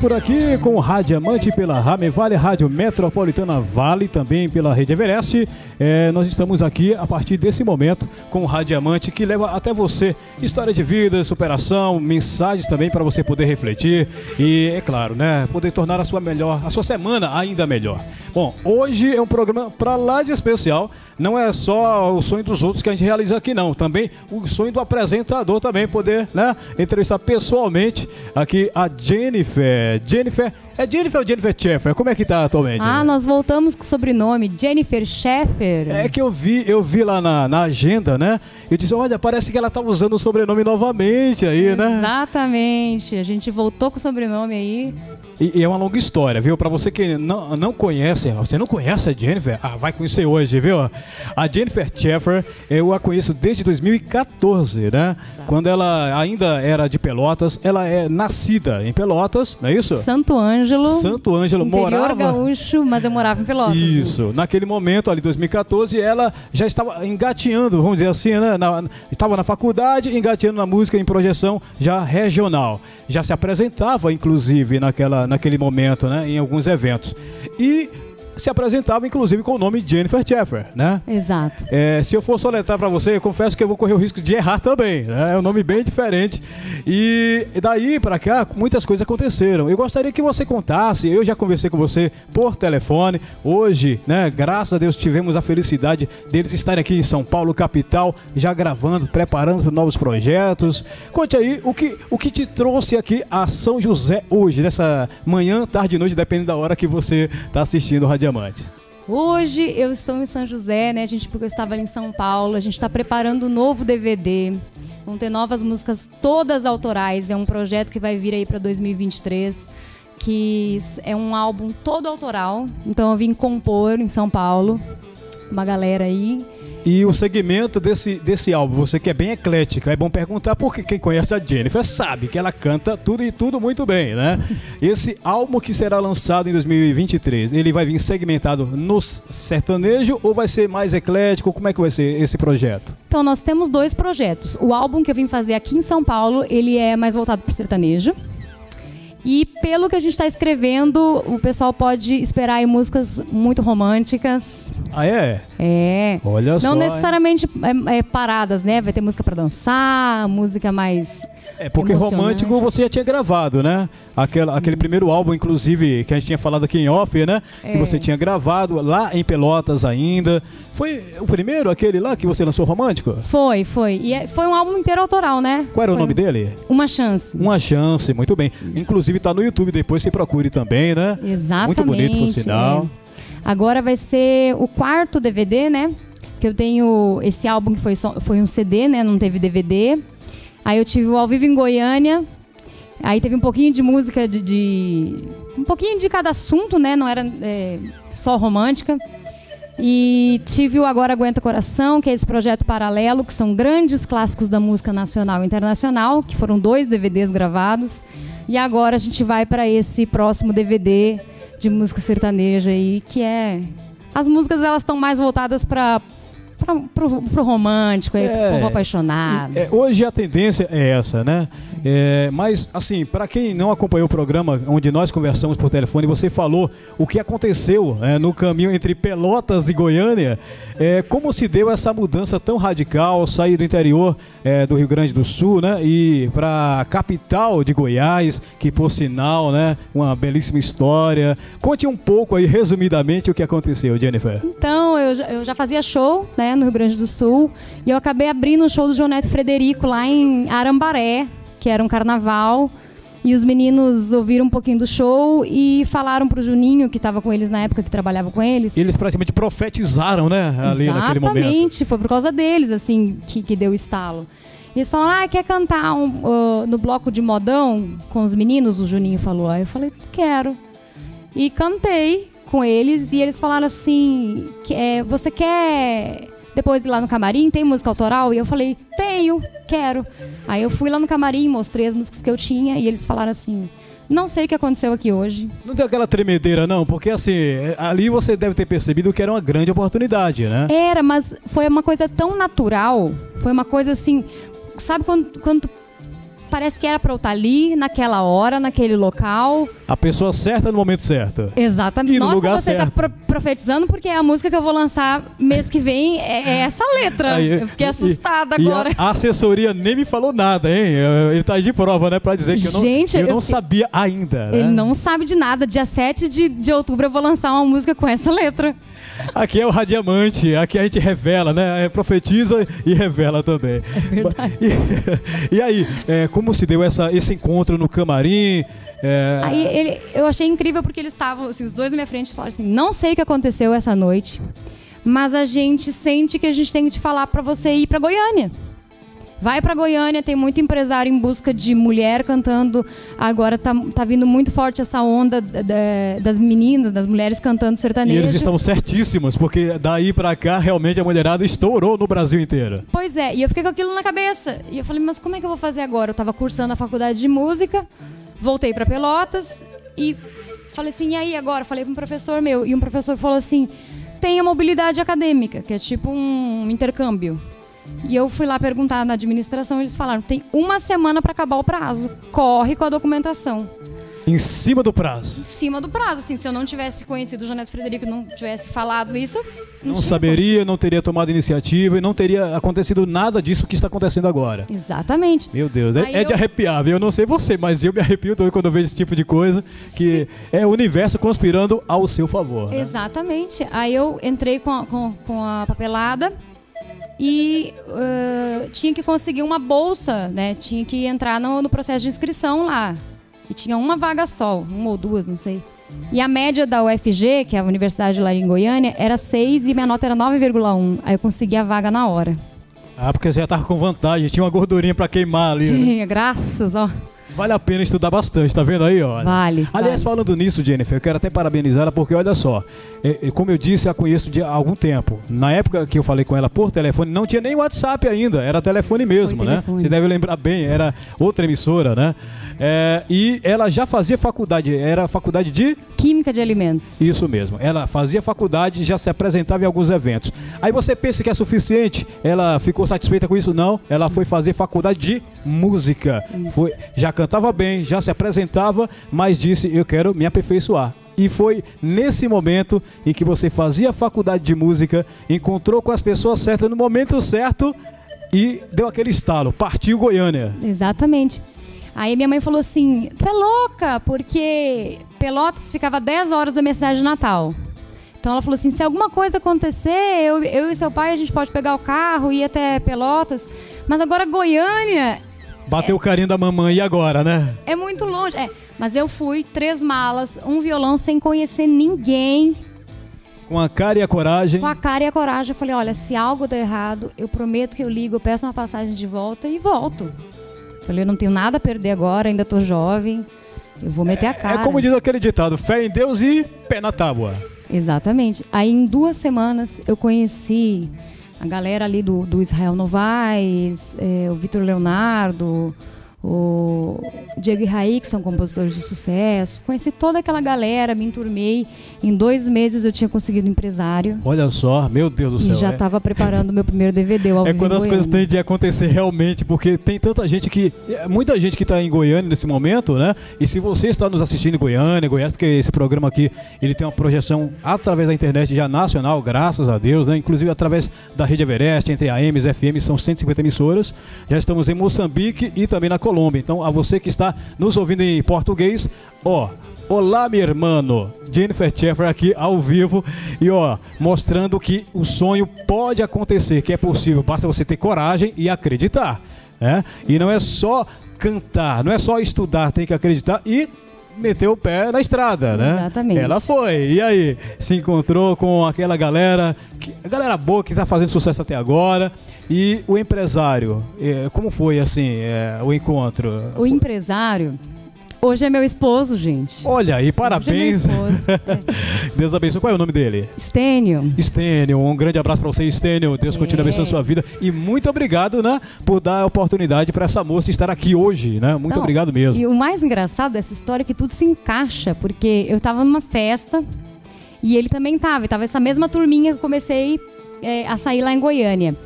por aqui com o Radiamante pela Rame Vale, Rádio Metropolitana Vale, também pela Rede Everest. É, nós estamos aqui a partir desse momento com o Radiamante que leva até você história de vida, superação, mensagens também para você poder refletir e, é claro, né, poder tornar a sua melhor, a sua semana ainda melhor. Bom, hoje é um programa para lá de especial. Não é só o sonho dos outros que a gente realiza aqui, não. Também o sonho do apresentador também poder, né, entrevistar pessoalmente aqui a Jennifer. Jennifer é Jennifer ou Jennifer Sheffer? Como é que tá atualmente? Ah, nós voltamos com o sobrenome Jennifer Sheffer. É que eu vi, eu vi lá na, na agenda, né? Eu disse, olha, parece que ela tá usando o sobrenome novamente aí, né? Exatamente. A gente voltou com o sobrenome aí. E, e, é uma longa história, viu? Para você que não, não conhece, você não conhece a Jennifer? Ah, vai conhecer hoje, viu? A Jennifer Sheffer, eu a conheço desde 2014, né? Exato. Quando ela ainda era de Pelotas, ela é nascida em Pelotas, não é isso? Santo Ângelo. Santo Ângelo morava. gaúcho, mas eu morava em Pelotas. Isso. Naquele momento, ali, 2014, ela já estava engateando, vamos dizer assim, né? Na, estava na faculdade, engateando na música em projeção já regional. Já se apresentava, inclusive, naquela naquele momento, né, em alguns eventos. E se apresentava inclusive com o nome Jennifer Sheffer, né? Exato. É, se eu for soletrar para você, eu confesso que eu vou correr o risco de errar também. Né? É um nome bem diferente. E daí para cá, muitas coisas aconteceram. Eu gostaria que você contasse. Eu já conversei com você por telefone. Hoje, né? Graças a Deus tivemos a felicidade deles estarem aqui em São Paulo, capital, já gravando, preparando para novos projetos. Conte aí o que, o que te trouxe aqui a São José hoje, nessa manhã, tarde e noite, dependendo da hora que você está assistindo o Rádio Diamante? Hoje eu estou em São José, né, gente, porque eu estava ali em São Paulo. A gente está preparando um novo DVD. Vão ter novas músicas, todas autorais. É um projeto que vai vir aí para 2023, que é um álbum todo autoral. Então eu vim compor em São Paulo, uma galera aí. E o segmento desse, desse álbum, você que é bem eclética, é bom perguntar porque quem conhece a Jennifer sabe que ela canta tudo e tudo muito bem, né? Esse álbum que será lançado em 2023, ele vai vir segmentado no sertanejo ou vai ser mais eclético? Como é que vai ser esse projeto? Então, nós temos dois projetos. O álbum que eu vim fazer aqui em São Paulo, ele é mais voltado para o sertanejo. E pelo que a gente está escrevendo, o pessoal pode esperar aí músicas muito românticas. Ah, é? É. Olha Não só. Não necessariamente é, é, paradas, né? Vai ter música para dançar, música mais é, porque romântico você já tinha gravado, né? Aquela, aquele primeiro álbum, inclusive, que a gente tinha falado aqui em off, né? É. Que você tinha gravado lá em Pelotas ainda. Foi o primeiro, aquele lá que você lançou romântico? Foi, foi. E é, foi um álbum inteiro autoral, né? Qual era foi o nome dele? Uma Chance. Uma Chance, muito bem. Inclusive tá no YouTube, depois você procure também, né? Exatamente. Muito bonito, por sinal. É. Agora vai ser o quarto DVD, né? Que eu tenho esse álbum que foi, só, foi um CD, né? Não teve DVD. Aí eu tive o Ao Vivo em Goiânia. Aí teve um pouquinho de música de, de um pouquinho de cada assunto, né? Não era é, só romântica. E tive o Agora Aguenta Coração, que é esse projeto paralelo, que são grandes clássicos da música nacional e internacional, que foram dois DVDs gravados. E agora a gente vai para esse próximo DVD de música sertaneja aí, que é as músicas elas estão mais voltadas para pro, pro romântico, é, pro povo apaixonado. É, hoje a tendência é essa, né? É, mas, assim, para quem não acompanhou o programa onde nós conversamos por telefone, você falou o que aconteceu é, no caminho entre Pelotas e Goiânia, é, como se deu essa mudança tão radical, sair do interior é, do Rio Grande do Sul, né? E para a capital de Goiás, que por sinal, né? Uma belíssima história. Conte um pouco aí, resumidamente, o que aconteceu, Jennifer. Então, eu já, eu já fazia show, né? No Rio Grande do Sul. E eu acabei abrindo o show do João Neto Frederico lá em Arambaré, que era um carnaval. E os meninos ouviram um pouquinho do show e falaram pro Juninho, que estava com eles na época, que trabalhava com eles. Eles praticamente profetizaram, né? Ali Exatamente, naquele momento. Exatamente, foi por causa deles, assim, que, que deu o estalo. E eles falaram, ah, quer cantar um, uh, no bloco de modão com os meninos? O Juninho falou. Aí eu falei, quero. E cantei com eles e eles falaram assim, que, é, você quer depois lá no camarim, tem música autoral? E eu falei, tenho, quero. Aí eu fui lá no camarim, mostrei as músicas que eu tinha e eles falaram assim, não sei o que aconteceu aqui hoje. Não deu aquela tremedeira, não? Porque assim, ali você deve ter percebido que era uma grande oportunidade, né? Era, mas foi uma coisa tão natural. Foi uma coisa assim. Sabe quando, quando parece que era para eu estar ali, naquela hora, naquele local. A pessoa certa no momento certo. Exatamente. E no Nossa, lugar você está certo. pro profetizando porque a música que eu vou lançar mês que vem é, é essa letra. Aí, eu fiquei e- assustada e agora. A, a assessoria nem me falou nada, hein? Ele tá aí de prova, né? Pra dizer que eu não, Gente, eu eu não fiquei- sabia ainda. né? Ele não sabe de nada. Dia 7 de, de outubro eu vou lançar uma música com essa letra. Aqui é o Radiamante, aqui a gente revela, né? É, profetiza e revela também. É verdade. E, e aí, é, como se deu essa, esse encontro no camarim? É, Aí ele, eu achei incrível porque eles estavam, assim, os dois na minha frente falaram assim: não sei o que aconteceu essa noite, mas a gente sente que a gente tem que te falar pra você ir pra Goiânia. Vai pra Goiânia, tem muito empresário em busca de mulher cantando. Agora tá, tá vindo muito forte essa onda da- da- das meninas, das mulheres cantando e sertanejo. eles estão certíssimos, porque daí pra cá realmente a mulherada estourou no Brasil inteiro. Pois é, e eu fiquei com aquilo na cabeça. E eu falei, mas como é que eu vou fazer agora? Eu tava cursando a faculdade de música, voltei pra Pelotas e falei assim, e aí agora? Falei para um professor meu, e um professor falou assim: tem a mobilidade acadêmica, que é tipo um intercâmbio. E eu fui lá perguntar na administração, eles falaram: tem uma semana para acabar o prazo, corre com a documentação. Em cima do prazo. Em cima do prazo, assim, se eu não tivesse conhecido o Janeto Frederico, não tivesse falado isso, Não tinha saberia, não teria tomado iniciativa e não teria acontecido nada disso que está acontecendo agora. Exatamente. Meu Deus, é, é de eu- arrepiar, viu? Eu não sei você, mas eu me arrepio todo quando eu vejo esse tipo de coisa, que é o universo conspirando ao seu favor. né? Exatamente. Aí eu entrei com a, com, com a papelada e eh, tinha que conseguir uma bolsa, né? Tinha que entrar no, no processo de inscrição lá. E tinha uma vaga só, uma ou duas, não sei. E a média da UFG, que é a Universidade lá em Goiânia, era 6 e minha nota era 9,1. Aí eu consegui a vaga na hora. Ah, porque você já tava com vantagem, tinha uma gordurinha pra queimar ali. né? Tinha, graças, ó. Vale a pena estudar bastante, tá vendo aí, ó? Vale. Aliás, vale. falando nisso, Jennifer, eu quero até parabenizá-la, porque olha só, como eu disse, a conheço de há algum tempo. Na época que eu falei com ela por telefone, não tinha nem WhatsApp ainda, era telefone mesmo, Foi né? telefone. Você deve lembrar bem, era outra emissora, né? É, e ela já fazia faculdade, era faculdade de Química de alimentos. isso mesmo. Ela fazia faculdade e já se apresentava em alguns eventos. Aí você pensa que é suficiente? Ela ficou satisfeita com isso? Não. Ela foi fazer faculdade de música. Foi, já cantava bem, já se apresentava, mas disse: Eu quero me aperfeiçoar. E foi nesse momento em que você fazia faculdade de música, encontrou com as pessoas certas no momento certo e deu aquele estalo. Partiu Goiânia. Exatamente. Aí minha mãe falou assim: Tu é louca, porque Pelotas ficava a 10 horas da minha cidade natal. Então ela falou assim: se alguma coisa acontecer, eu, eu e seu pai a gente pode pegar o carro e ir até Pelotas. Mas agora Goiânia Bateu o carinho da mamãe e agora, né? é muito longe. É, mas eu fui, três malas, um violão sem conhecer ninguém, Com a cara e a coragem. com a cara e a coragem. Eu falei: olha, se algo der errado, eu prometo que eu ligo, eu peço uma passagem de volta e volto. Falei: eu não tenho nada a perder agora, ainda tô jovem. Eu vou meter a cara. É como diz aquele ditado: fé em Deus e pé na tábua. Exatamente. Aí em duas semanas eu conheci a galera ali do, do Israel Novaes, eh, o Vitor Leonardo, o Diego e Raí, que são compositores de sucesso. Conheci toda aquela galera, me enturmei. Em dois meses eu tinha conseguido empresário. Olha só, meu Deus do E céu. já é- estava preparando o meu primeiro DVD. É quando as coisas têm de acontecer realmente, porque tem tanta gente que. é, Muita gente que está em Goiânia nesse momento, né? E se você está nos assistindo em Goiânia, Goiás, porque esse programa aqui ele tem uma projeção através da internet já nacional, graças a Deus, né? Inclusive através da Rede Everest, entre AMs e FM, são 150 emissoras. Já estamos em Moçambique e também na Colômbia. Então, a você que está nos ouvindo em português, ó. Olá, meu irmão. Jennifer Sheffer aqui ao vivo e ó, mostrando que o sonho pode acontecer, que é possível, basta você ter coragem e acreditar, né? E não é só cantar, não é só estudar, tem que acreditar e meter o pé na estrada, né? Exatamente. Ela foi. E aí, se encontrou com aquela galera, que, galera boa que está fazendo sucesso até agora. E o empresário, eh, como foi assim, eh, o encontro? O empresário, Hoje é meu esposo, gente. Olha aí, parabéns. Hoje é meu esposo. é. Deus abençoe. Qual é o nome dele? Stênio. Stênio, um grande abraço para você, Stênio. Deus continue É. abençoando a sua vida. E muito obrigado, né, por dar a oportunidade para essa moça estar aqui hoje, né? Muito Não, obrigado mesmo. E o mais engraçado dessa história é que tudo se encaixa, porque eu tava numa festa e ele também tava. E tava essa mesma turminha que eu comecei é, a sair lá em Goiânia.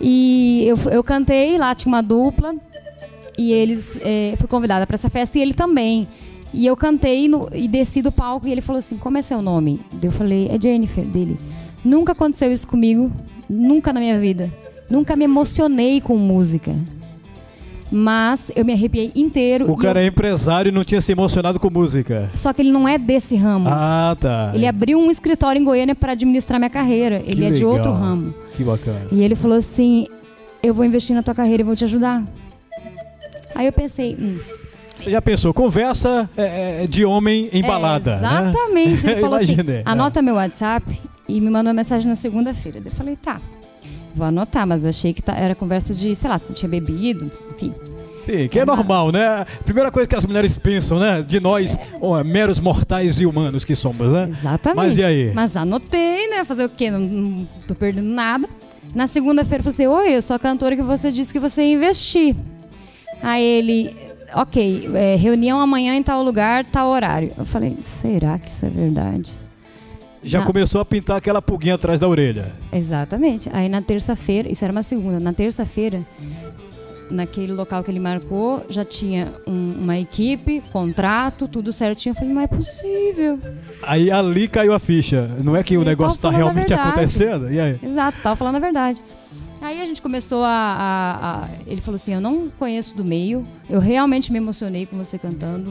E eu, eu cantei, lá tinha uma dupla, e eles é, fui convidada para essa festa e ele também. E eu cantei no- e desci do palco e ele falou assim: Como é seu nome? Eu falei: É Jennifer dele. Nunca aconteceu isso comigo, nunca na minha vida. Nunca me emocionei com música. Mas eu me arrepiei inteiro. O cara eu- é empresário e não tinha se emocionado com música. Só que ele não é desse ramo. Ah, tá. Ele abriu um escritório em Goiânia para administrar minha carreira. Que Ele é de legal. outro ramo. Que bacana. E ele falou assim: Eu vou investir na tua carreira e vou te ajudar. Aí eu pensei: hum, Você já pensou, conversa é, é, de homem em balada, é, né? Exatamente. Ele falou assim: Imaginei, é. Anota meu WhatsApp e me mandou uma mensagem na segunda-feira. Eu falei: Tá, vou anotar, mas achei que tá- era conversa de, sei lá, tinha bebido, enfim. Sim, que é normal, né? Primeira coisa que as mulheres pensam, né? De nós, ó, meros mortais e humanos que somos, né? Exatamente. Mas e aí? Mas anotei, né? Fazer o quê? Não, não tô perdendo nada. Na segunda-feira eu falei assim: Oi, eu sou a cantora que você disse que você ia investir. Aí ele, ok, é, reunião amanhã em tal lugar, tal horário. Eu falei: será que isso é verdade? Já Na- começou a pintar aquela pulguinha atrás da orelha. Exatamente. Aí na terça-feira, isso era uma segunda, na terça-feira, naquele local que ele marcou, já tinha um- uma equipe, contrato, tudo certinho. Eu falei: não é possível. Aí ali caiu a ficha. Não é que o negócio está realmente acontecendo? E aí? Exato, tava falando a verdade. Aí a gente começou a, a- a- Ele falou assim: Eu não conheço do meio, eu realmente me emocionei com você cantando.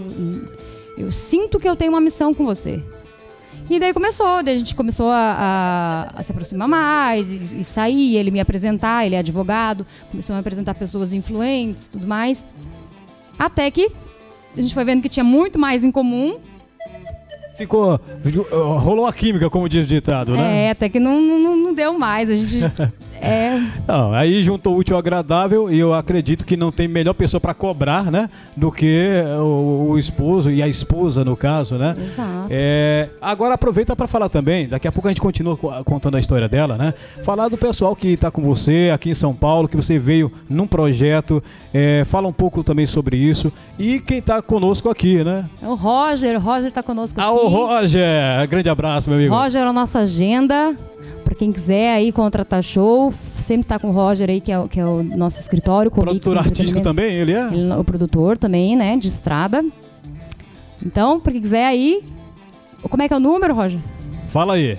Eu sinto que eu tenho uma missão com você. E daí começou, daí a gente começou a, a- se aproximar mais e, e sair, ele me apresentar, ele é advogado, começou a me apresentar pessoas influentes tudo mais. Até que a gente foi vendo que tinha muito mais em comum. Ficou. Rolou a química, como diz o ditado, né? É, até que não, não, não deu mais. A gente. é, Não, aí juntou o útil ao agradável e eu acredito que não tem melhor pessoa para cobrar, né? Do que o, o esposo e a esposa, no caso, né? exato. É, agora aproveita para falar também, daqui a pouco a gente continua co- contando a história dela, né? Falar do pessoal que está com você aqui em São Paulo, que você veio num projeto, é, fala um pouco também sobre isso e quem está conosco aqui, né? O Roger, o Roger tá conosco Ah, aqui. o Roger! Grande abraço, meu amigo. Roger é a nossa agenda. Pra quem quiser aí contratar show, sempre tá com o Roger aí, que é, o- que é o nosso escritório. Comix Produtor artístico também, ele é? Ele o produtor também, né? De estrada. Então, pra quem quiser aí. Como é que é o número, Roger? Fala aí.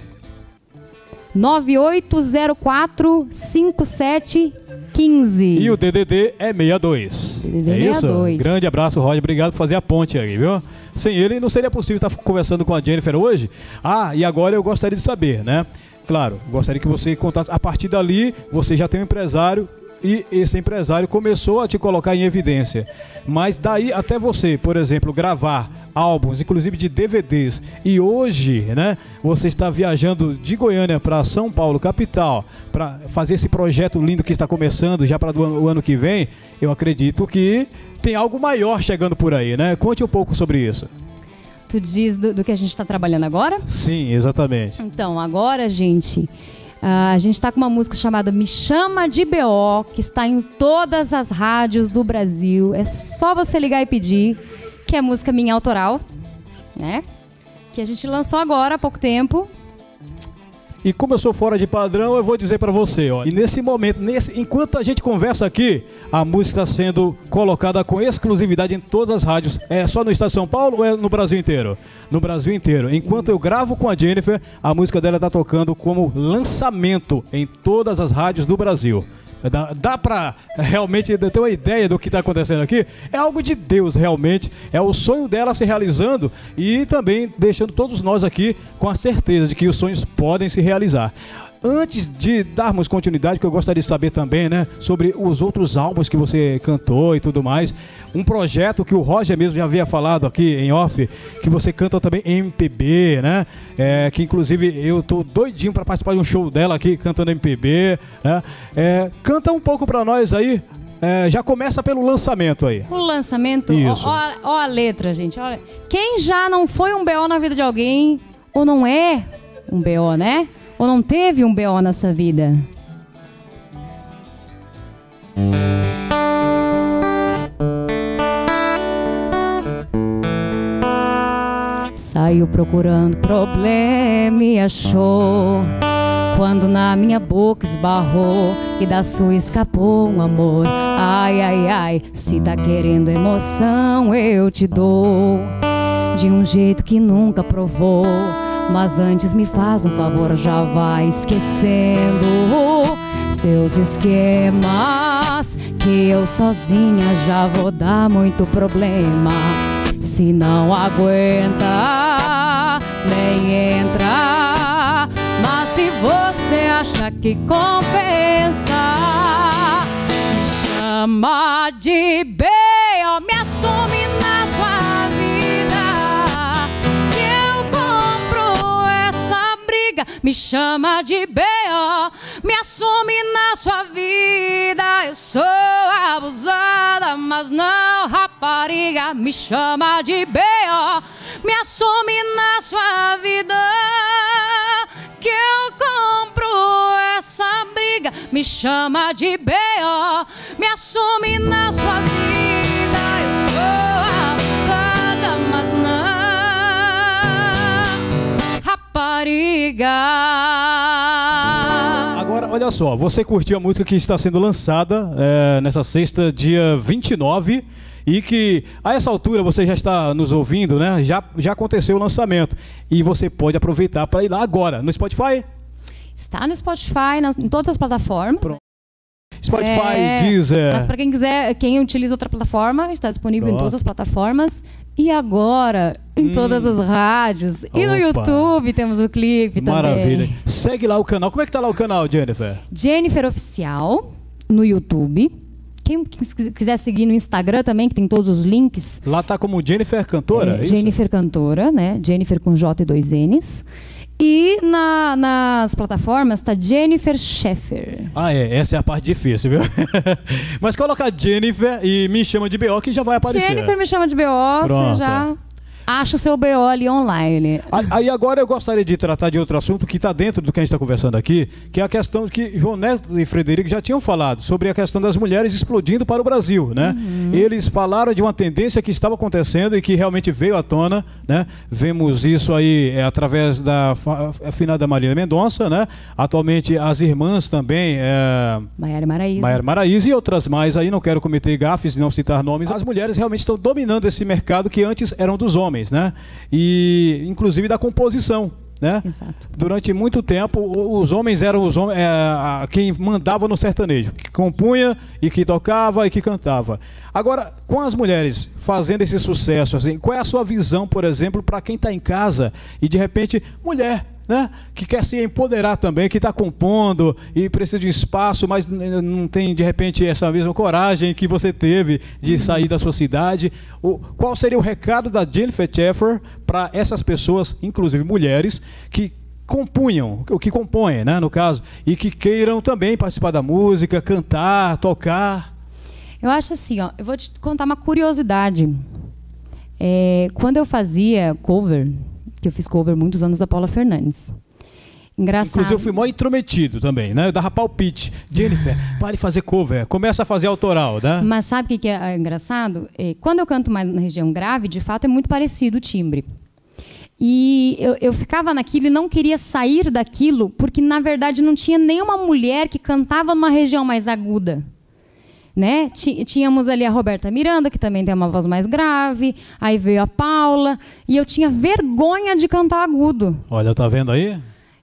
9804 5715. E o DDD é 62. DDD é isso? 62. Grande abraço, Roger. Obrigado por fazer a ponte aí, viu? Sem ele não seria possível estar conversando com a Jennifer hoje. Ah, e agora eu gostaria de saber, né? Claro, gostaria que você contasse. A partir dali, você já tem um empresário e esse empresário começou a te colocar em evidência. Mas daí até você, por exemplo, gravar álbuns, inclusive de DVDs, e hoje, né, você está viajando de Goiânia para São Paulo, capital, para fazer esse projeto lindo que está começando já para o ano que vem, eu acredito que tem algo maior chegando por aí, né? Conte um pouco sobre isso. Tu diz do, do que a gente tá trabalhando agora? Sim, exatamente. Então, agora, gente, a gente está com uma música chamada Me Chama de BO, que está em todas as rádios do Brasil. É só você ligar e pedir, que é música minha autoral, né? Que a gente lançou agora há pouco tempo. E como eu sou fora de padrão, eu vou dizer para você, ó. E nesse momento, nesse, enquanto a gente conversa aqui, a música está sendo colocada com exclusividade em todas as rádios. É só no estado de São Paulo ou é no Brasil inteiro? No Brasil inteiro. Enquanto eu gravo com a Jennifer, a música dela está tocando como lançamento em todas as rádios do Brasil. Dá, dá pra realmente ter uma ideia do que tá acontecendo aqui? É algo de Deus, realmente. É o sonho dela se realizando e também deixando todos nós aqui com a certeza de que os sonhos podem se realizar. Antes de darmos continuidade, que eu gostaria de saber também, né, sobre os outros álbuns que você cantou e tudo mais. Um projeto que o Roger mesmo já havia falado aqui em off, que você canta também MPB, né? É, que inclusive eu tô doidinho para participar de um show dela aqui cantando MPB, né? É, canta um pouco para nós aí é, já começa pelo lançamento aí. O lançamento, Isso. Ó, ó- ó a letra, gente. Olha, quem já não foi um BO na vida de alguém, ou não é um BO, né? Ou não teve um BO na sua vida? Saiu procurando problema e achou. Quando na minha boca esbarrou e da sua escapou um amor. Ai, ai, ai, se tá querendo emoção, eu te dou. De um jeito que nunca provou. Mas antes me faz um favor, já vai esquecendo seus esquemas. Que eu sozinha já vou dar muito problema. Se não aguenta, nem entra. Mas se você acha que compensa, me chama de B.O. Me assume na sua Me chama de B.O. Me assume na sua vida. Eu sou abusada, mas não rapariga. Me chama de B.O. Me assume na sua vida. Que eu compro essa briga. Me chama de B.O. Me assume na sua vida. Rapariga. Agora, olha só, você curtiu a música que está sendo lançada é, nessa sexta, dia 29, e que a essa altura você já está nos ouvindo, né? Já, já aconteceu o lançamento. E você pode aproveitar para ir lá agora, no Spotify. Está no Spotify, nas, em todas as plataformas. Pronto. Spotify, É, Deezer. Mas para quem quiser, quem utiliza outra plataforma, está disponível em todas as plataformas. E agora, em todas as rádios. E no Opa. YouTube temos o clipe Maravilha. também. Segue lá o canal. Como é que tá lá o canal, Jennifer? Jennifer Oficial, no YouTube. Quem quis- quiser seguir no Instagram também, que tem todos os links. Lá tá como Jennifer Cantora? É, é? Jennifer Cantora, né? Jennifer com J e dois N's. E na- nas plataformas tá Jennifer Sheffer. Ah, é. Essa é a parte difícil, viu? Mas coloca Jennifer e me chama de BO que já vai aparecer. Jennifer me chama de BO, Pronto. você já acha o seu BO ali online. Aí- agora eu gostaria de tratar de outro assunto que está dentro do que a gente está conversando aqui, que é a questão que João Neto e Frederico já tinham falado sobre a questão das mulheres explodindo para o Brasil, né? Eles falaram de uma tendência que estava acontecendo e que realmente veio à tona, né? Vemos isso aí é, através da afinada Marília Mendonça, né? Atualmente as irmãs também, é, Maiara Maraíza. Maiara Maraíza e outras mais aí, não quero cometer gafes e não citar nomes. As mulheres realmente estão dominando esse mercado que antes eram dos homens, né? E inclusive da composição. Né? Durante muito tempo, os homens eram os homens, é, quem mandava no sertanejo, que compunha e que tocava e que cantava. Agora, com as mulheres fazendo esse sucesso, assim, qual é a sua visão, por exemplo, para quem está em casa e de repente, mulher, né? Que quer se empoderar também, que está compondo e precisa de espaço, mas não tem de repente essa mesma coragem que você teve de sair da sua cidade. O, qual seria o recado da Jennifer Sheffer para essas pessoas, inclusive mulheres, que compunham, o que compõem, né, no caso, e que queiram também participar da música, cantar, tocar? Eu acho assim, ó, eu vou te contar uma curiosidade. É, quando eu fazia cover, que eu fiz cover muitos anos da Paula Fernandes. Engraçado. Inclusive eu fui mó intrometido também, né? Eu dava palpite. Jennifer, pare de fazer cover, começa a fazer autoral, né? Mas sabe o que é, é engraçado? É, quando eu canto mais na região grave, de fato é muito parecido o timbre. E eu, eu ficava naquilo e não queria sair daquilo, porque na verdade não tinha nenhuma mulher que cantava numa região mais aguda. Né? Tínhamos ali a Roberta Miranda, que também tem uma voz mais grave, aí veio a Paula, e eu tinha vergonha de cantar agudo, Olha, tá vendo aí?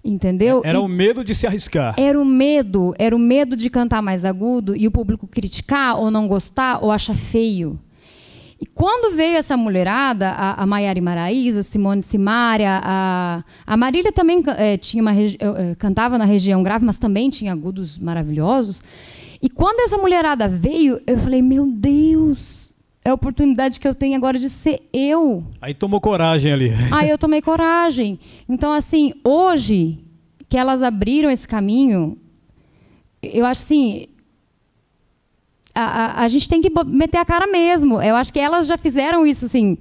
entendeu? Era E- o medo de se arriscar. era o medo, era o medo de cantar mais agudo e o público criticar ou não gostar ou achar feio. E quando veio essa mulherada, a, a Maiara Maraíza, Simone Simaria, a, a Marília também eh, tinha uma eh, cantava na região grave, mas também tinha agudos maravilhosos. E quando essa mulherada veio, eu falei, meu Deus, é a oportunidade que eu tenho agora de ser eu. Aí tomou coragem ali. Aí eu tomei coragem. Então, assim, hoje que elas abriram esse caminho, eu acho assim. a, a, a gente tem que meter a cara mesmo. Eu acho que elas já fizeram isso, assim.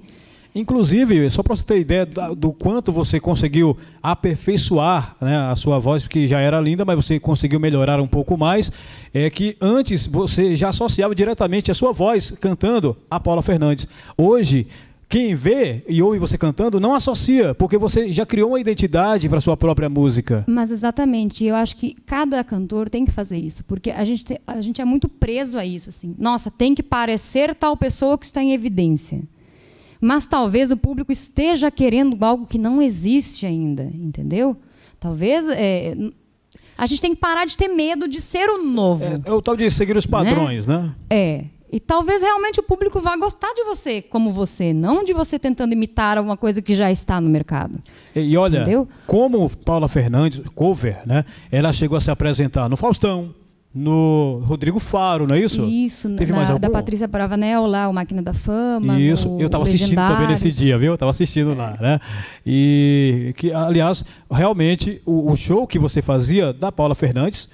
Inclusive, só para você ter ideia do quanto você conseguiu aperfeiçoar né, a sua voz, que já era linda, mas você conseguiu melhorar um pouco mais, é que antes você já associava diretamente a sua voz cantando a Paula Fernandes. Hoje, quem vê e ouve você cantando não associa, porque você já criou uma identidade para sua própria música. Mas exatamente, eu acho que cada cantor tem que fazer isso, porque a gente, te, a gente é muito preso a isso, assim. Nossa, tem que parecer tal pessoa que está em evidência. Mas talvez o público esteja querendo algo que não existe ainda, entendeu? Talvez é, a gente tem que parar de ter medo de ser o novo. É, é o tal de seguir os padrões, né? né? É. E talvez realmente o público vá gostar de você como você, não de você tentando imitar alguma coisa que já está no mercado. E, e olha, Entendeu? como Paula Fernandes, cover, né? Ela chegou a se apresentar no Faustão, no Rodrigo Faro, não é isso? Isso, Teve na, mais algum? da Patrícia Bravanel lá, o Máquina da Fama. Isso, eu estava assistindo também nesse dia, viu? Eu estava assistindo é. lá, né? E que, aliás, realmente o, o show que você fazia da Paula Fernandes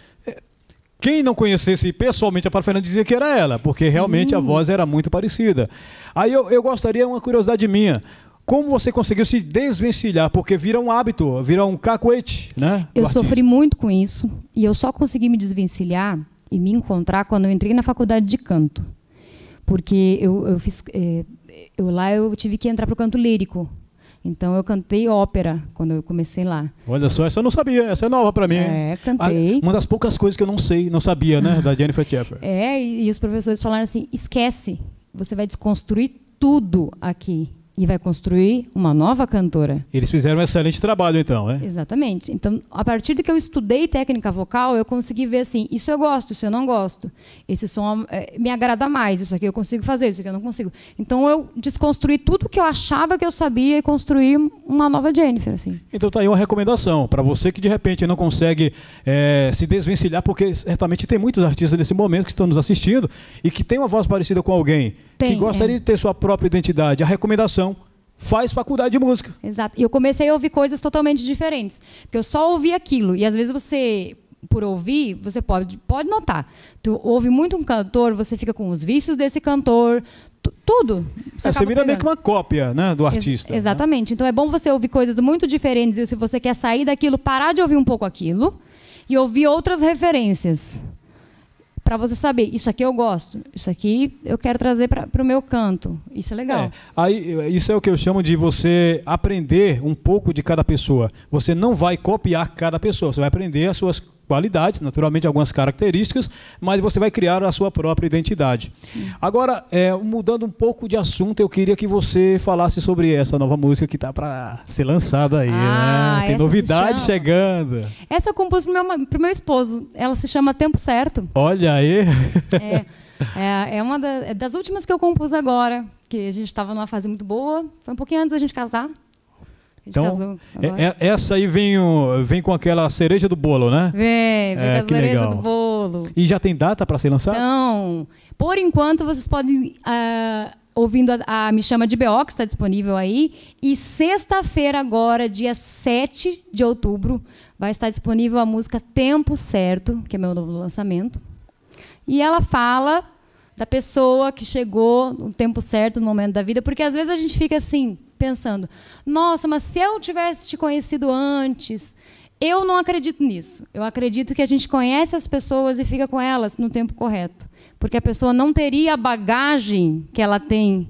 quem não conhecesse pessoalmente a Paula Fernandes dizia que era ela, porque realmente a voz era muito parecida. Aí eu, eu gostaria, uma curiosidade minha, como você conseguiu se desvencilhar? Porque vira um hábito, vira um cacuete, né? Eu sofri muito com isso e eu só consegui me desvencilhar e me encontrar quando eu entrei na faculdade de canto. Porque eu, eu fiz. É, eu, lá eu tive que entrar para o canto lírico. Então eu cantei ópera quando eu comecei lá. Olha só, essa eu não sabia, essa é nova para mim. É, cantei. uma das poucas coisas que eu não sei, não sabia, né, da Jennifer Sheffer. É, e, e os professores falaram assim: esquece, você vai desconstruir tudo aqui e vai construir uma nova cantora. Eles fizeram um excelente trabalho, então, é? Exatamente. Então, a partir de que eu estudei técnica vocal, eu consegui ver assim: isso eu gosto, isso eu não gosto. Esse som é, me agrada mais, isso aqui eu consigo fazer, isso aqui eu não consigo. Então, eu desconstruí tudo que eu achava que eu sabia e construí uma nova Jennifer. Assim. Então, tá aí uma recomendação para você que de repente não consegue é, se desvencilhar, porque certamente tem muitos artistas nesse momento que estão nos assistindo e que tem uma voz parecida com alguém tem, que gostaria é. de ter sua própria identidade. A recomendação faz faculdade de música. Exato. E eu comecei a ouvir coisas totalmente diferentes. Porque eu só ouvi aquilo. E às vezes você, por ouvir, você pode, pode notar. Tu ouve muito um cantor, você fica com os vícios desse cantor, tudo. Você, é, você vira meio que uma cópia né, do artista. Ex né? exatamente. Né? Então é bom você ouvir coisas muito diferentes. E se você quer sair daquilo, parar de ouvir um pouco aquilo e ouvir outras referências para você saber, isso aqui eu gosto, isso aqui eu quero trazer para o meu canto. Isso é legal. É, aí, isso é o que eu chamo de você aprender um pouco de cada pessoa. Você não vai copiar cada pessoa, você vai aprender as suas qualidades, naturalmente algumas características, mas você vai criar a sua própria identidade. Agora, é, mudando um pouco de assunto, eu queria que você falasse sobre essa nova música que está para ser lançada aí. Ah, né? Tem novidade chegando. Essa eu compus para o meu, meu esposo. Ela se chama Tempo Certo. Olha aí. É, é, é uma da, é das últimas que eu compus agora, que a gente estava numa fase muito boa. Foi um pouquinho antes da gente casar. Então, é, é, essa aí vem, vem com aquela cereja do bolo, né? Vem, vem é, com a cereja legal. do bolo. E já tem data para ser lançado? Então, por enquanto vocês podem uh, ouvindo a, a, Me Chama de BO, que está disponível aí. E sexta-feira, agora, dia 7 de outubro, vai estar disponível a música Tempo Certo, que é meu novo lançamento. E ela fala da pessoa que chegou no tempo certo, no momento da vida, porque às vezes a gente fica assim, pensando: nossa, mas se eu tivesse te conhecido antes. Eu não acredito nisso. Eu acredito que a gente conhece as pessoas e fica com elas no tempo correto. Porque a pessoa não teria a bagagem que ela tem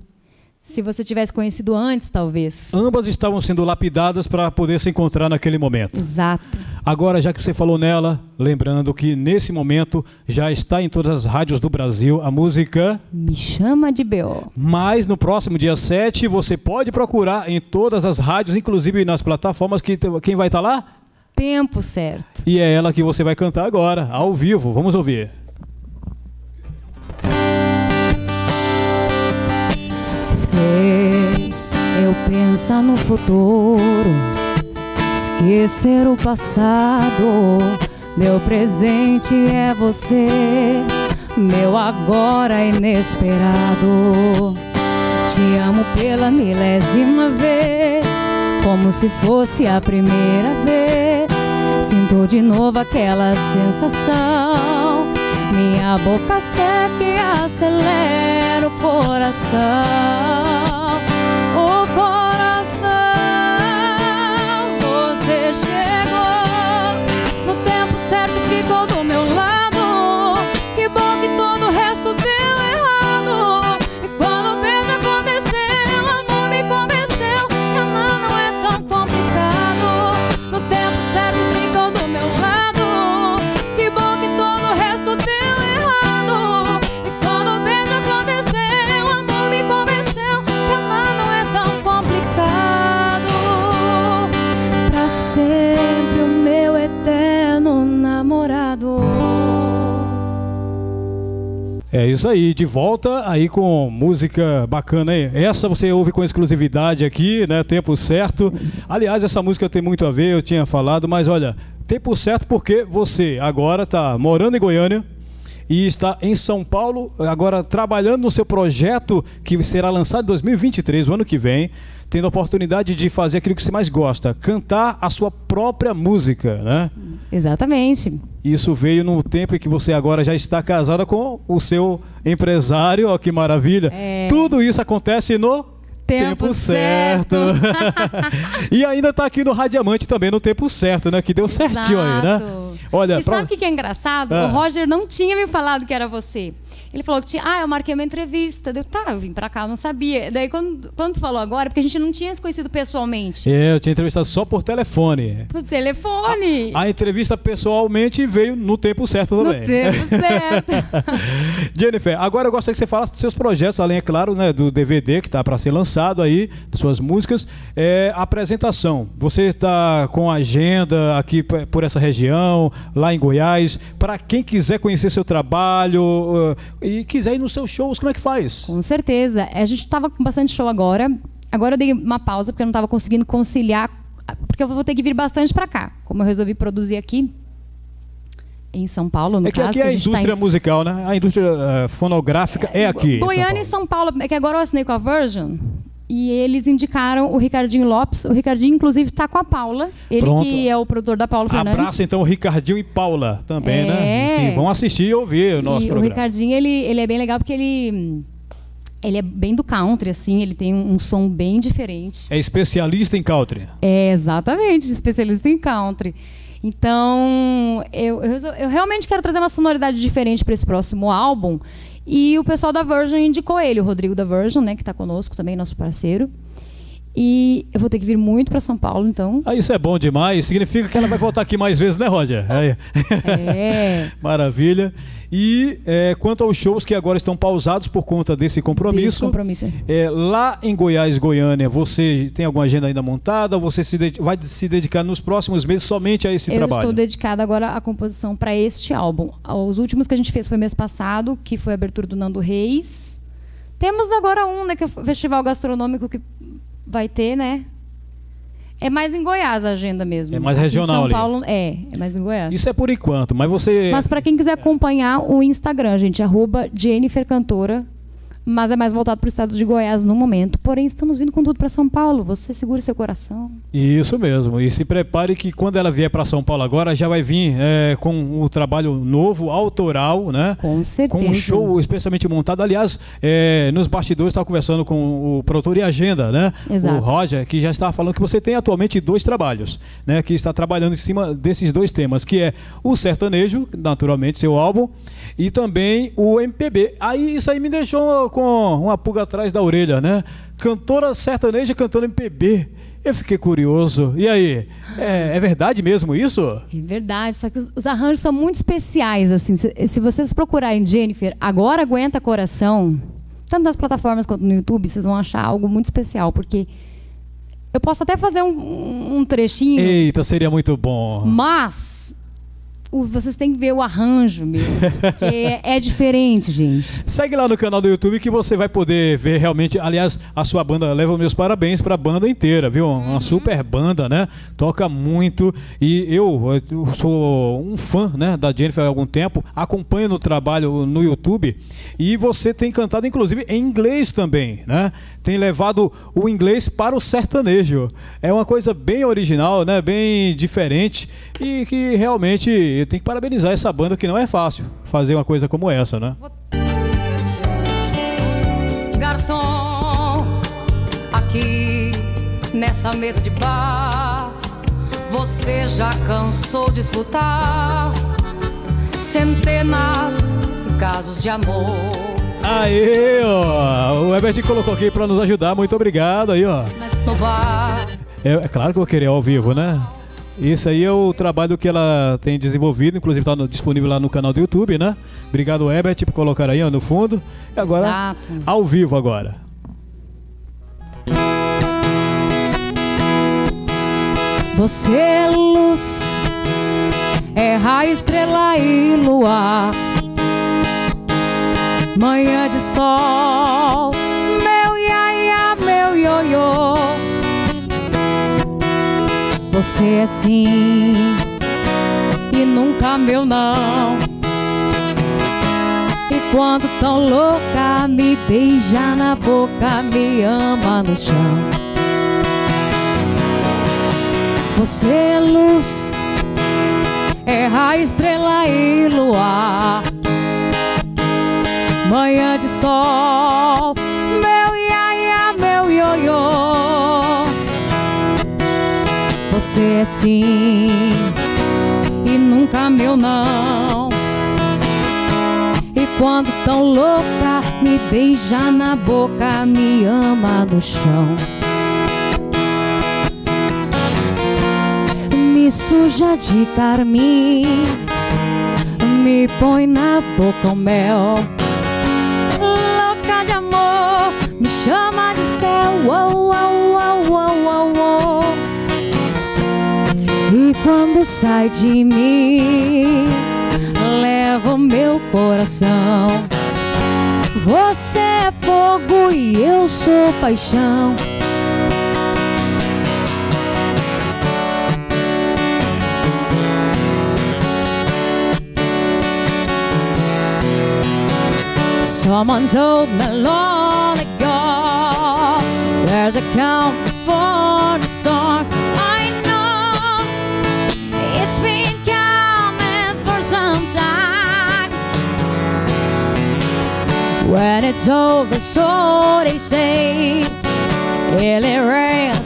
se você tivesse conhecido antes, talvez. Ambas estavam sendo lapidadas para poder se encontrar naquele momento. Exato. Agora, já que você falou nela, lembrando que nesse momento já está em todas as rádios do Brasil a música Me Chama de BO. Mas no próximo dia 7 você pode procurar em todas as rádios, inclusive nas plataformas que quem vai estar lá? Tempo certo. E é ela que você vai cantar agora, ao vivo. Vamos ouvir. Eu pensar no futuro, esquecer o passado. Meu presente é você, meu agora inesperado. Te amo pela milésima vez, como se fosse a primeira vez. Sinto de novo aquela sensação Minha boca seca e acelera o coração. Ficou do meu lado. Que bom que todo o resto deu errado. E quando o beijo aconteceu, o amor me convenceu que amar não é tão complicado. No tempo certo ficou do meu lado. Que bom que todo o resto deu errado. E quando o beijo aconteceu, o amor me convenceu que amar não é tão complicado. Pra sempre É isso aí, de volta aí com música bacana aí. Essa você ouve com exclusividade aqui, né? Tempo certo. Aliás, essa música tem muito a ver, eu tinha falado, mas olha, tempo certo porque você agora tá morando em Goiânia e está em São Paulo, agora trabalhando no seu projeto que será lançado em 2023, o ano que vem, tendo a oportunidade de fazer aquilo que você mais gosta, cantar a sua própria música, né? Exatamente. Isso veio no tempo em que você agora já está casada com o seu empresário, ó que maravilha. É. Tudo isso acontece no Tempo certo. e ainda está aqui no Radiamante também no tempo certo, né? Que deu certinho aí, né? Exato. Olha, e pra- sabe o que que é engraçado? Ah. O Roger não tinha me falado que era você. Ele falou que tinha. Ah, eu marquei uma entrevista. Deu, tá, eu vim pra cá, eu não sabia. Daí, quando, quando tu falou agora, porque a gente não tinha se conhecido pessoalmente. É, eu tinha entrevistado só por telefone. Por telefone. A entrevista pessoalmente veio no tempo certo no também. tempo certo. Jennifer, agora eu gostaria que você falasse dos seus projetos, além, é claro, né, do DVD que está para ser lançado aí, de suas músicas. É, apresentação. Você está com agenda aqui por essa região, lá em Goiás. Para quem quiser conhecer seu trabalho e quiser ir nos seus shows, como é que faz? Com certeza. A gente tava com bastante show agora. Agora eu dei uma pausa porque eu não tava conseguindo conciliar. Porque eu vou ter que vir bastante pra cá. Como eu resolvi produzir aqui. Em São Paulo, no É que caso. aqui é a gente tá indústria em- musical, né? A indústria eh, fonográfica é, aqui. em São Goiânia Paulo. e São Paulo. É que agora eu assinei com a Virgin. E eles indicaram o Ricardinho Lopes. O Ricardinho, inclusive, tá com a Paula. Ele Pronto. que é o produtor da Paula Fernandes. Abraço então o Ricardinho e Paula também, É. né? Que vão assistir e ouvir o nosso e o programa. Ricardinho, ele, ele é bem legal porque ele... Ele é bem do country, assim. Ele tem um, um som bem diferente. É especialista em country. É, exatamente, especialista em country. Então, eu, eu, eu realmente quero trazer uma sonoridade diferente para esse próximo álbum. E o pessoal da Virgin indicou ele, o Rodrigo da Virgin, né, que está conosco também, nosso parceiro. E eu vou ter que vir muito para São Paulo, então. Ah, isso é bom demais. Significa que ela vai voltar aqui mais vezes, né, Roger? É. É. Maravilha. E é, quanto aos shows que agora estão pausados por conta desse compromisso, Desse compromisso. é, lá em Goiás, Goiânia, você tem alguma agenda ainda montada? Ou você se vai se dedicar nos próximos meses somente a esse eu trabalho? estou dedicada agora à composição para este álbum. Os últimos que a gente fez foi mês passado, que foi a abertura do Nando Reis. Temos agora um, né, que é o festival gastronômico que vai ter, né? É mais em Goiás a agenda mesmo. É mais regional Em São ali. Paulo, é, é mais em Goiás. Isso é por enquanto, mas você. Mas para quem quiser acompanhar o Instagram, gente, arroba Jennifer Cantora. Mas é mais voltado para o estado de Goiás no momento. Porém, estamos vindo com tudo para São Paulo. Você segure seu coração. Isso mesmo. E se prepare que quando ela vier para São Paulo agora, já vai vir é, com o trabalho novo, autoral, né? Com certeza. Com um show especialmente montado. Aliás, é, nos bastidores estava conversando com o produtor e agenda, né? Exato. O Roger, que já estava falando que você tem atualmente dois trabalhos, né? Que está trabalhando em cima desses dois temas, que é o sertanejo, naturalmente, seu álbum, e também o MPB. Aí isso aí me deixou com uma pulga atrás da orelha, né? Cantora sertaneja cantando MPB. Eu fiquei curioso. E aí, é, é verdade mesmo isso? É verdade, só que os, os arranjos são muito especiais, assim. Se, se vocês procurarem Jennifer, agora aguenta coração, tanto nas plataformas quanto no YouTube, vocês vão achar algo muito especial, porque eu posso até fazer um, um trechinho, Eita, seria muito bom. mas o- vocês têm que ver o arranjo mesmo, porque é, é diferente, gente. Segue lá no canal do YouTube que você vai poder ver realmente. Aliás, a sua banda leva meus parabéns para a banda inteira, viu? Uma super banda, né? Toca muito. E eu, eu sou um fã né, da Jennifer há algum tempo, acompanho no trabalho no YouTube. E você tem cantado, inclusive, em inglês também, né? Tem levado o inglês para o sertanejo. É uma coisa bem original, né? Bem diferente e que realmente E tem que parabenizar essa banda que não é fácil fazer uma coisa como essa, né? Garçom, aqui nessa mesa de bar, você já cansou de escutar centenas de casos de amor. Aê, ó. O Herbert colocou aqui pra nos ajudar. Muito obrigado aí, ó. No bar, É, é claro que eu vou querer ao vivo, né? Isso aí é o trabalho que ela tem desenvolvido, inclusive está disponível lá no canal do YouTube, né? Obrigado, Herbert, por colocar aí ó, no fundo. E agora, Exato. ao vivo agora. Você é luz, é raio, estrela e luar. Manhã de sol, Você é sim e nunca meu não. E quando tão louca, me beija na boca, me ama no chão. Você é luz, é raio, estrela e luar. Manhã de sol, Você é sim e nunca meu não. E quando tão louca, me beija na boca, me ama no chão. me suja de carmim, me põe na boca o mel. Louca de amor, me chama de céu. Uou, uou, uou, uou, uou, uou. E quando sai de mim, leva o meu coração. Você é fogo e eu sou paixão. Someone told me long ago There's a count before When it's over, so they say. It'll rain a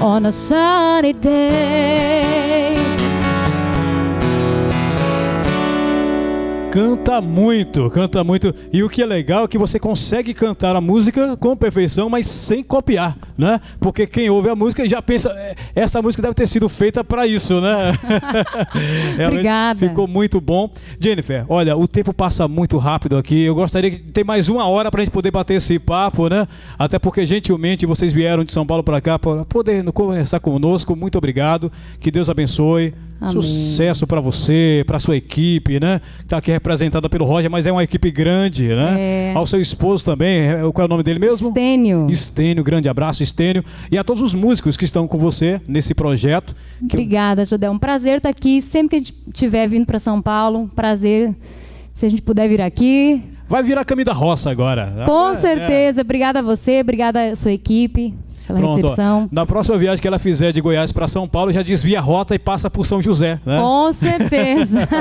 on a sunny day. Canta muito, canta muito. E o que é legal é que você consegue cantar a música com perfeição, mas sem copiar, né? Porque quem ouve a música já pensa, "É, essa música deve ter sido feita para isso, né? Obrigada. Ficou muito bom. Jennifer, olha, o tempo passa muito rápido aqui. Eu gostaria de ter mais uma hora para a gente poder bater esse papo, né? Até porque gentilmente vocês vieram de São Paulo para cá para poder conversar conosco. Muito obrigado. Que Deus abençoe. Amém. Sucesso para você, para sua equipe, né? Que tá aqui representada pelo Roger, mas é uma equipe grande, né? É. Ao seu esposo também, é- qual é o nome dele mesmo? Estênio. Estênio, grande abraço, Estênio. E a todos os músicos que estão com você nesse projeto. Obrigada, Judé. É um prazer estar aqui. Sempre que a gente estiver vindo para São Paulo, um prazer. Se a gente puder vir aqui. Vai virar caminho da roça agora. Com É, certeza. Obrigada a você, obrigada à sua equipe Pronto, ó. recepção. Na próxima viagem que ela fizer de Goiás para São Paulo, já desvia a rota e passa por São José, né? Com certeza.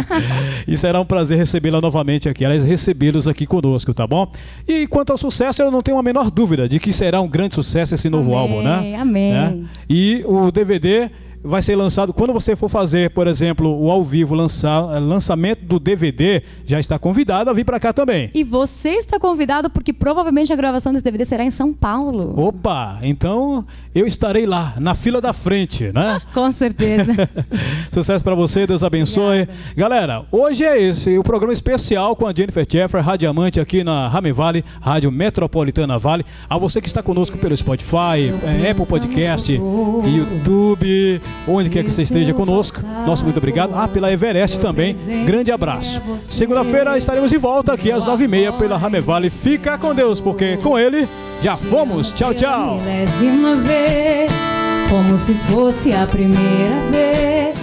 E será um prazer recebê-la novamente aqui, aliás, recebê-los aqui conosco, tá bom? E quanto ao sucesso, eu não tenho a menor dúvida de que será um grande sucesso esse novo Amém, álbum, né? amém. Né? E o DVD vai ser lançado quando você for fazer, por exemplo, o ao vivo lançar, lançamento do DVD, já está convidado a vir para cá também. e você está convidado porque provavelmente a gravação desse DVD será em São Paulo. Opa, então eu estarei lá, na fila da frente, né? Com certeza. Sucesso pra você, Deus abençoe. Galera, hoje é esse o programa especial com a Jennifer Jeffer, radiamante aqui na Rame Vale, Rádio Metropolitana Vale. A você que está conosco pelo Spotify, eh, Apple Podcast, YouTube, onde quer que você esteja conosco. Nosso muito obrigado. Ah, pela Everest também. Grande abraço. Segunda-feira estaremos de volta aqui às nove e meia pela Rame Vale. Fica com Deus, porque com Ele já fomos. Tchau, tchau. Vez, como se fosse a primeira vez.